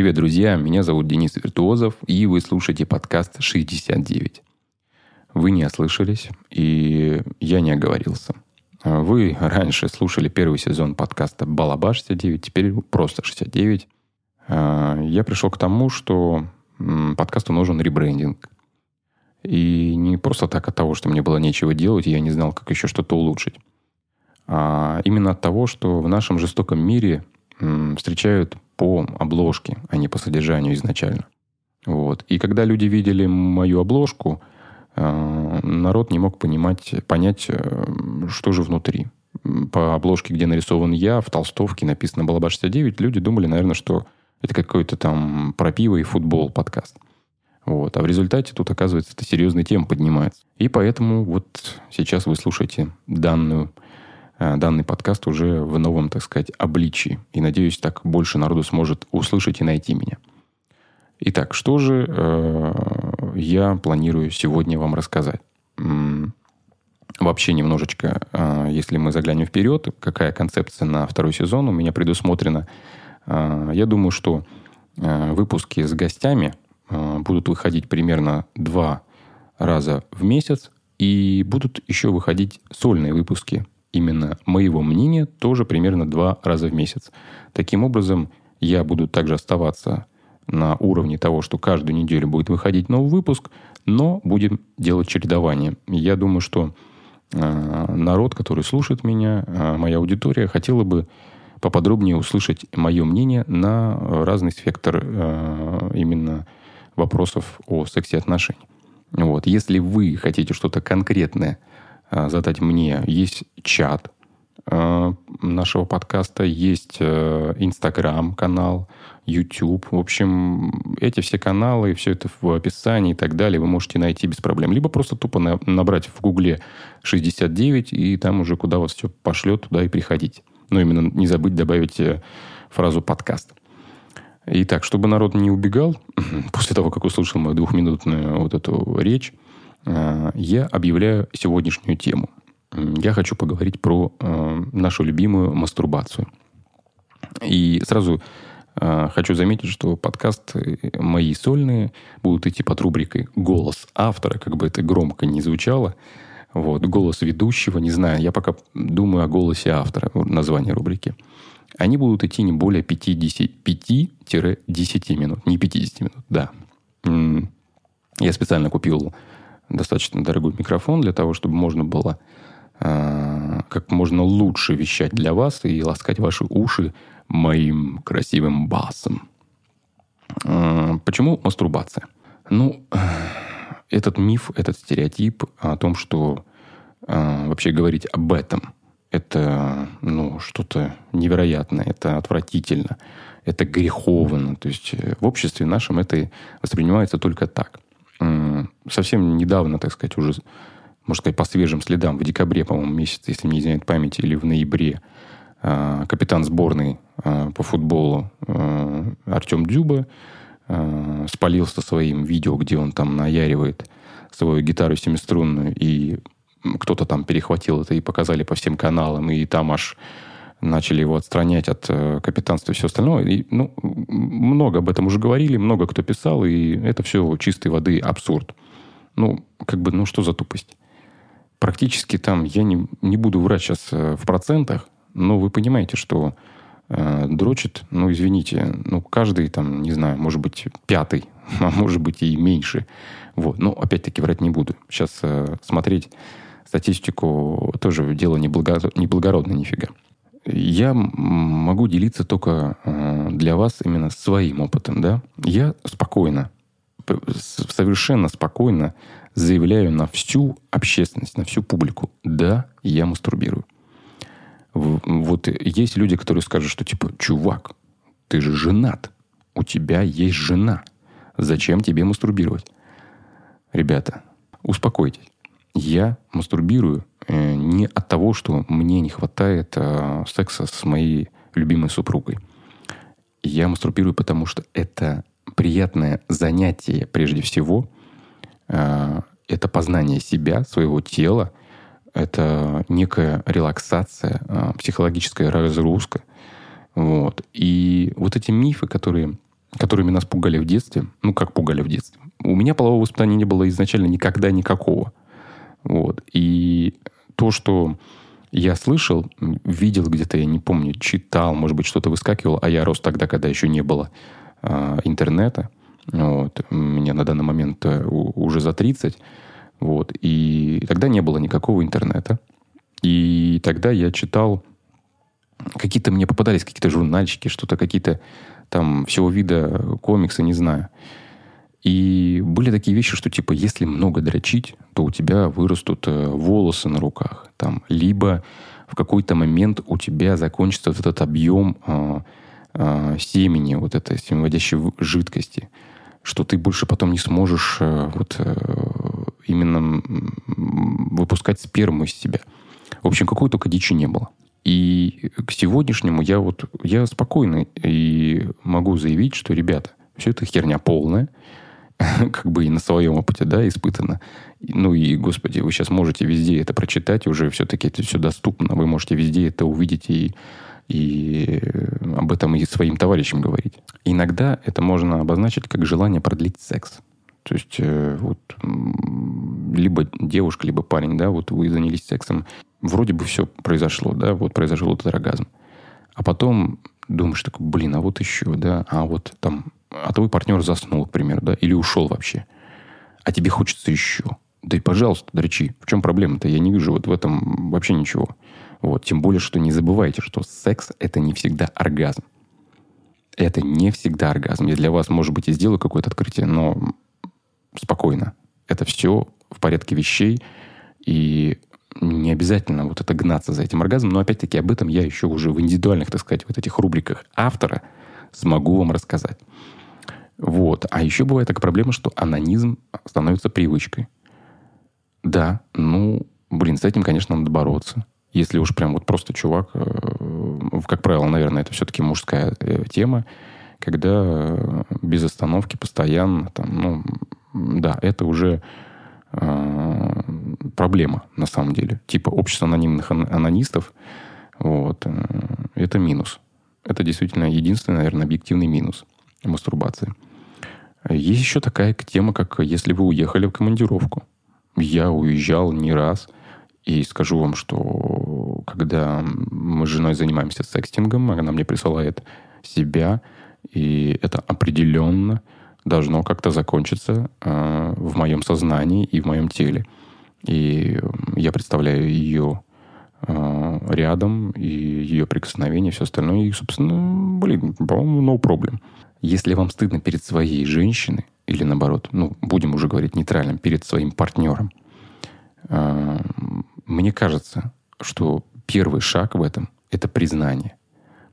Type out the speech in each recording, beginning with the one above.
Привет, друзья! Меня зовут Денис Виртуозов, и вы слушаете подкаст «69». Вы не ослышались, и я не оговорился. Вы раньше слушали первый сезон подкаста «Балабаш 69», теперь просто «69». Я пришел к тому, что подкасту нужен ребрендинг. И не просто так от того, что мне было нечего делать, и я не знал, как еще что-то улучшить. А именно от того, что в нашем жестоком мире встречают по обложке, а не по содержанию изначально. Вот. И когда люди видели мою обложку, э, народ не мог понимать, понять, э, что же внутри. По обложке, где нарисован я, в толстовке написано «Балаба69», люди думали, наверное, что это какой-то там про пиво и футбол подкаст. Вот. А в результате тут, оказывается, это серьезная тема поднимается. И поэтому вот сейчас вы слушаете данную данный подкаст уже в новом, так сказать, обличии. И надеюсь, так больше народу сможет услышать и найти меня. Итак, что же э, я планирую сегодня вам рассказать? Вообще немножечко, э, если мы заглянем вперед, какая концепция на второй сезон у меня предусмотрена. Э, я думаю, что э, выпуски с гостями э, будут выходить примерно два раза в месяц, и будут еще выходить сольные выпуски именно моего мнения тоже примерно два раза в месяц. Таким образом, я буду также оставаться на уровне того, что каждую неделю будет выходить новый выпуск, но будем делать чередование. Я думаю, что э, народ, который слушает меня, э, моя аудитория, хотела бы поподробнее услышать мое мнение на разный спектр э, именно вопросов о сексе отношений. Вот. Если вы хотите что-то конкретное задать мне. Есть чат э, нашего подкаста, есть э, Инстаграм-канал, YouTube. В общем, эти все каналы, все это в описании и так далее вы можете найти без проблем. Либо просто тупо набрать в Гугле 69, и там уже куда вас все пошлет, туда и приходите. Но именно не забыть добавить фразу «подкаст». Итак, чтобы народ не убегал, после того, как услышал мою двухминутную вот эту речь, Э, я объявляю сегодняшнюю тему. Я хочу поговорить про э, нашу любимую мастурбацию. И сразу э, хочу заметить, что подкасты мои сольные будут идти под рубрикой «Голос автора», как бы это громко не звучало. Вот, голос ведущего, не знаю, я пока думаю о голосе автора, название рубрики. Они будут идти не более 5-10 минут. Не 50 минут, да. Я специально купил достаточно дорогой микрофон для того, чтобы можно было э, как можно лучше вещать для вас и ласкать ваши уши моим красивым басом. Э, почему мастурбация? Ну, этот миф, этот стереотип о том, что э, вообще говорить об этом это ну, что-то невероятное, это отвратительно, это греховно. То есть э, в обществе нашем это воспринимается только так совсем недавно, так сказать, уже, можно сказать, по свежим следам, в декабре, по-моему, месяце, если не изменяет память, или в ноябре, а, капитан сборной а, по футболу а, Артем Дюба спалился своим видео, где он там наяривает свою гитару семиструнную, и кто-то там перехватил это и показали по всем каналам, и там аж начали его отстранять от э, капитанства и все остальное. И, ну, много об этом уже говорили, много кто писал, и это все чистой воды абсурд. Ну, как бы, ну что за тупость? Практически там, я не, не буду врать сейчас э, в процентах, но вы понимаете, что э, дрочит, ну, извините, ну, каждый там, не знаю, может быть, пятый, а может быть и меньше. Вот. Но опять-таки врать не буду. Сейчас э, смотреть статистику тоже дело неблагородное нифига. Я могу делиться только э, для вас именно своим опытом, да. Я спокойно, совершенно спокойно заявляю на всю общественность, на всю публику, да, я мастурбирую. Вот есть люди, которые скажут, что типа, чувак, ты же женат, у тебя есть жена, зачем тебе мастурбировать? Ребята, успокойтесь. Я мастурбирую не от того, что мне не хватает э, секса с моей любимой супругой. Я мастурбирую, потому что это приятное занятие прежде всего. Э, это познание себя, своего тела. Это некая релаксация, э, психологическая разгрузка. Вот. И вот эти мифы, которые которыми нас пугали в детстве, ну, как пугали в детстве. У меня полового воспитания не было изначально никогда никакого. Вот. И то, что я слышал, видел где-то, я не помню, читал, может быть, что-то выскакивало, а я рос тогда, когда еще не было э, интернета. Вот. Мне на данный момент э, уже за 30. Вот. И тогда не было никакого интернета. И тогда я читал какие-то мне попадались какие-то журнальчики, что-то какие-то там всего вида комиксы, не знаю. И были такие вещи, что типа, если много дрочить, то у тебя вырастут э, волосы на руках. Там, либо в какой-то момент у тебя закончится вот этот объем э, э, семени, вот этой семиводящей жидкости, что ты больше потом не сможешь э, вот э, именно выпускать сперму из себя. В общем, какой только дичи не было. И к сегодняшнему я вот я спокойный и могу заявить, что, ребята, все это херня полная, как бы и на своем опыте, да, испытано. Ну и, господи, вы сейчас можете везде это прочитать, уже все-таки это все доступно, вы можете везде это увидеть и, и об этом и своим товарищам говорить. Иногда это можно обозначить как желание продлить секс. То есть э, вот либо девушка, либо парень, да, вот вы занялись сексом, вроде бы все произошло, да, вот произошел этот оргазм. А потом думаешь такой, блин, а вот еще, да, а вот там, а твой партнер заснул, к примеру, да, или ушел вообще. А тебе хочется еще. Да и, пожалуйста, дрочи. В чем проблема-то? Я не вижу вот в этом вообще ничего. Вот. Тем более, что не забывайте, что секс – это не всегда оргазм. Это не всегда оргазм. Я для вас, может быть, и сделаю какое-то открытие, но спокойно. Это все в порядке вещей. И не обязательно вот это гнаться за этим оргазмом, но опять-таки об этом я еще уже в индивидуальных, так сказать, вот этих рубриках автора смогу вам рассказать. Вот. А еще бывает такая проблема, что анонизм становится привычкой. Да, ну, блин, с этим, конечно, надо бороться. Если уж прям вот просто чувак, э, как правило, наверное, это все-таки мужская э, тема, когда э, без остановки постоянно, там, ну, да, это уже э, проблема на самом деле. Типа общество анонимных анонистов, вот, э, это минус. Это действительно единственный, наверное, объективный минус мастурбации. Есть еще такая тема, как если вы уехали в командировку. Я уезжал не раз, и скажу вам, что когда мы с женой занимаемся секстингом, она мне присылает себя, и это определенно должно как-то закончиться э, в моем сознании и в моем теле. И я представляю ее э, рядом, и ее прикосновение, все остальное. И, собственно, блин, по-моему, no problem. Если вам стыдно перед своей женщиной, или наоборот, ну, будем уже говорить нейтральным, перед своим партнером, э, мне кажется, что первый шаг в этом – это признание.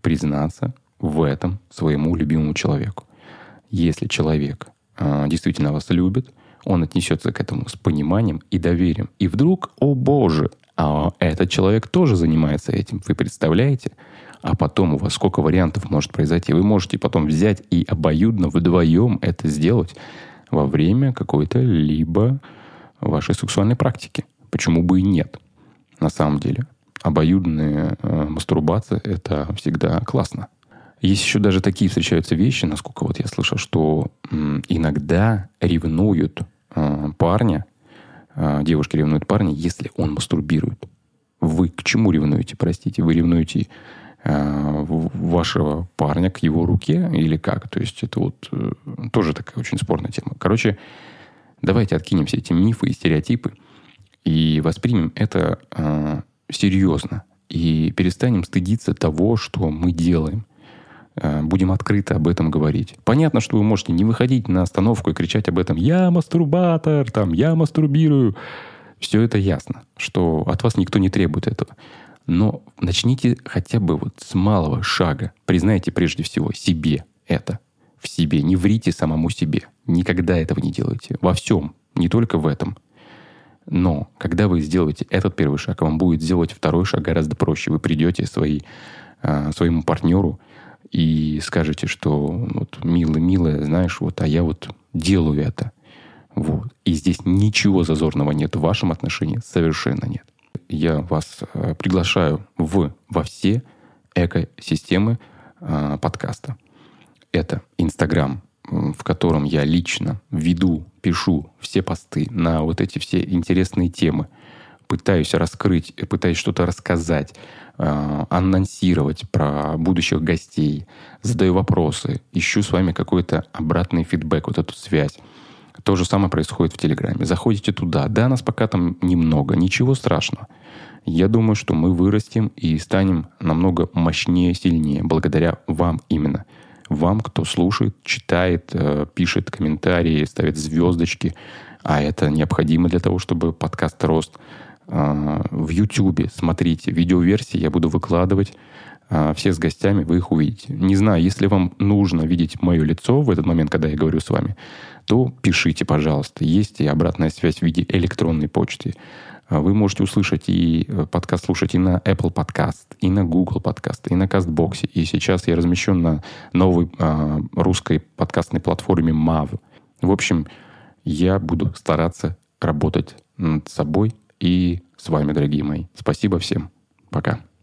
Признаться в этом своему любимому человеку. Если человек э, действительно вас любит, он отнесется к этому с пониманием и доверием. И вдруг, о боже, а этот человек тоже занимается этим. Вы представляете? А потом у вас сколько вариантов может произойти. Вы можете потом взять и обоюдно вдвоем это сделать во время какой-то либо вашей сексуальной практики. Почему бы и нет? На самом деле. Обоюдная э, мастурбация – это всегда классно. Есть еще даже такие встречаются вещи, насколько вот я слышал, что иногда ревнуют э, парня, э, девушки ревнуют парня, если он мастурбирует. Вы к чему ревнуете, простите? Вы ревнуете вашего парня к его руке или как? То есть это вот э, тоже такая очень спорная тема. Короче, давайте откинем все эти мифы и стереотипы и воспримем это э, серьезно. И перестанем стыдиться того, что мы делаем – Э, будем открыто об этом говорить. Понятно, что вы можете не выходить на остановку и кричать об этом «Я мастурбатор», там «Я мастурбирую». Все это ясно, что от вас никто не требует этого. Но начните хотя бы вот с малого шага. Признайте прежде всего себе это. В себе. Не врите самому себе. Никогда этого не делайте. Во всем. Не только в этом. Но когда вы сделаете этот первый шаг, вам будет сделать второй шаг гораздо проще. Вы придете своей, э, своему партнеру и скажете, что вот милый, милая, знаешь, вот, а я вот делаю это. Вот. И здесь ничего зазорного нет в вашем отношении, совершенно нет. Я вас э, приглашаю в, во все экосистемы э, подкаста. это Инстаграм, в котором я лично веду, пишу все посты на вот эти все интересные темы, пытаюсь раскрыть, пытаюсь что-то рассказать, э, анонсировать про будущих гостей, задаю вопросы, ищу с вами какой-то обратный фидбэк, вот эту связь. То же самое происходит в Телеграме. Заходите туда. Да, нас пока там немного, ничего страшного. Я думаю, что мы вырастем и станем намного мощнее, сильнее, благодаря вам именно. Вам, кто слушает, читает, э, пишет комментарии, ставит звездочки. А это необходимо для того, чтобы подкаст рос. Э, в YouTube смотрите видеоверсии, я буду выкладывать все с гостями, вы их увидите. Не знаю, если вам нужно видеть мое лицо в этот момент, когда я говорю с вами, то пишите, пожалуйста. Есть и обратная связь в виде электронной почты. А вы можете услышать и э, подкаст слушать и на Apple Podcast, и на Google Podcast, и на CastBox. И сейчас я размещен на новой э, русской подкастной платформе MAV. В общем, я буду стараться работать над собой и с вами, дорогие мои. Спасибо всем. Пока.